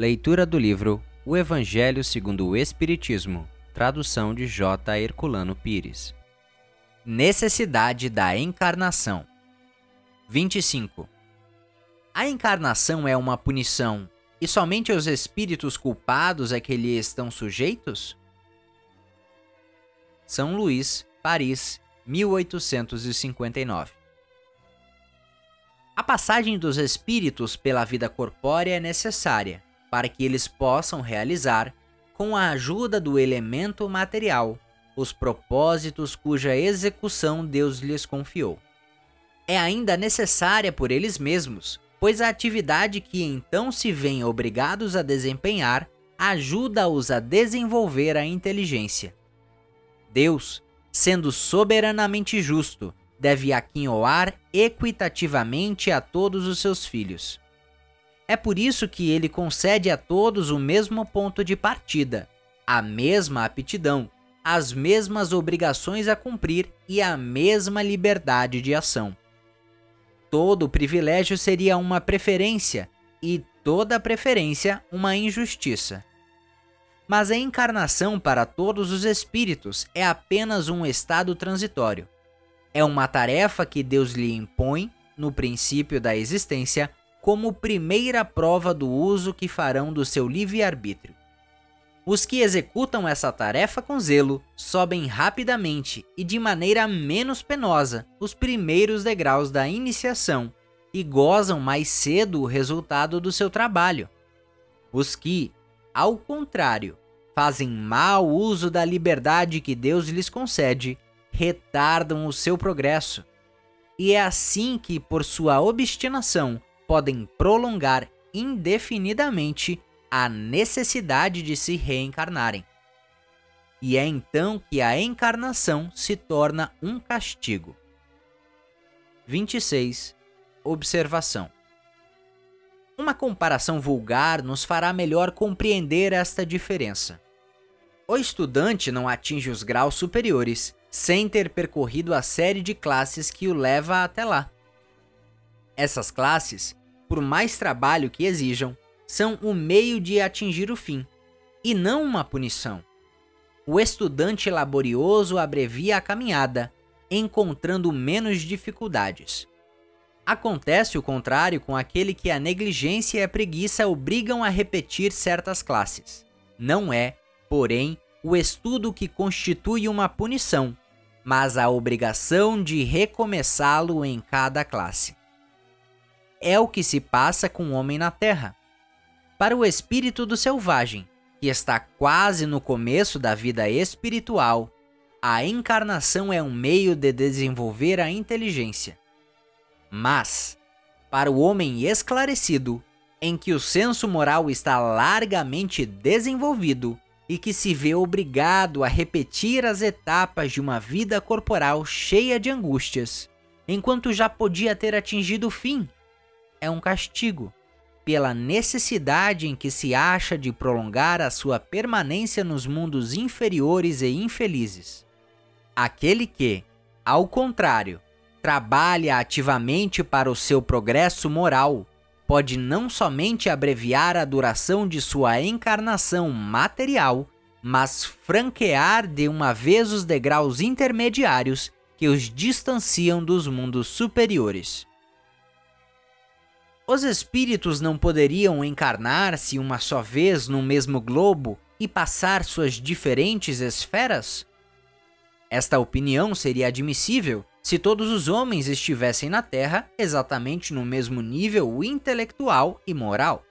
Leitura do livro O Evangelho segundo o Espiritismo, tradução de J. Herculano Pires. Necessidade da encarnação. 25. A encarnação é uma punição e somente os espíritos culpados é que lhe estão sujeitos? São Luís, Paris, 1859. A passagem dos espíritos pela vida corpórea é necessária para que eles possam realizar, com a ajuda do elemento material, os propósitos cuja execução Deus lhes confiou. É ainda necessária por eles mesmos, pois a atividade que então se veem obrigados a desempenhar ajuda-os a desenvolver a inteligência. Deus, sendo soberanamente justo, deve aquinhoar equitativamente a todos os seus filhos. É por isso que ele concede a todos o mesmo ponto de partida, a mesma aptidão, as mesmas obrigações a cumprir e a mesma liberdade de ação. Todo privilégio seria uma preferência e toda preferência uma injustiça. Mas a encarnação para todos os espíritos é apenas um estado transitório é uma tarefa que Deus lhe impõe, no princípio da existência, como primeira prova do uso que farão do seu livre-arbítrio. Os que executam essa tarefa com zelo sobem rapidamente e de maneira menos penosa os primeiros degraus da iniciação e gozam mais cedo o resultado do seu trabalho. Os que, ao contrário, fazem mau uso da liberdade que Deus lhes concede, retardam o seu progresso. E é assim que, por sua obstinação, podem prolongar indefinidamente a necessidade de se reencarnarem. E é então que a encarnação se torna um castigo. 26. Observação. Uma comparação vulgar nos fará melhor compreender esta diferença. O estudante não atinge os graus superiores sem ter percorrido a série de classes que o leva até lá. Essas classes, por mais trabalho que exijam, são o meio de atingir o fim, e não uma punição. O estudante laborioso abrevia a caminhada, encontrando menos dificuldades. Acontece o contrário com aquele que a negligência e a preguiça obrigam a repetir certas classes. Não é, porém, o estudo que constitui uma punição, mas a obrigação de recomeçá-lo em cada classe. É o que se passa com o homem na Terra. Para o espírito do selvagem, que está quase no começo da vida espiritual, a encarnação é um meio de desenvolver a inteligência. Mas, para o homem esclarecido, em que o senso moral está largamente desenvolvido, e que se vê obrigado a repetir as etapas de uma vida corporal cheia de angústias, enquanto já podia ter atingido o fim. É um castigo pela necessidade em que se acha de prolongar a sua permanência nos mundos inferiores e infelizes. Aquele que, ao contrário, trabalha ativamente para o seu progresso moral, pode não somente abreviar a duração de sua encarnação material, mas franquear de uma vez os degraus intermediários que os distanciam dos mundos superiores. Os espíritos não poderiam encarnar-se uma só vez no mesmo globo e passar suas diferentes esferas? Esta opinião seria admissível se todos os homens estivessem na Terra exatamente no mesmo nível intelectual e moral.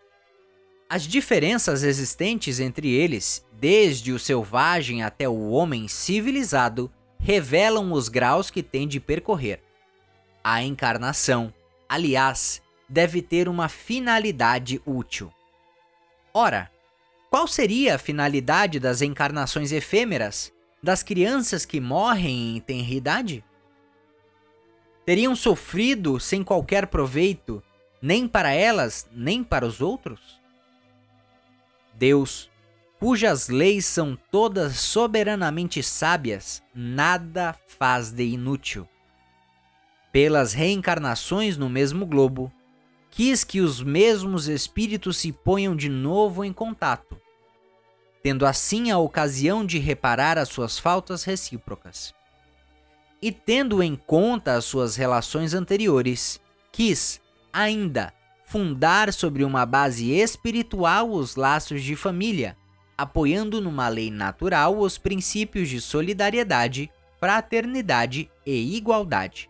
As diferenças existentes entre eles, desde o selvagem até o homem civilizado, revelam os graus que tem de percorrer. A encarnação, aliás, deve ter uma finalidade útil. Ora, qual seria a finalidade das encarnações efêmeras, das crianças que morrem em tenridade? teriam sofrido sem qualquer proveito, nem para elas, nem para os outros? Deus, cujas leis são todas soberanamente sábias, nada faz de inútil. Pelas reencarnações no mesmo globo, quis que os mesmos espíritos se ponham de novo em contato, tendo assim a ocasião de reparar as suas faltas recíprocas. E tendo em conta as suas relações anteriores, quis, ainda, fundar sobre uma base espiritual os laços de família, apoiando numa lei natural os princípios de solidariedade, fraternidade e igualdade.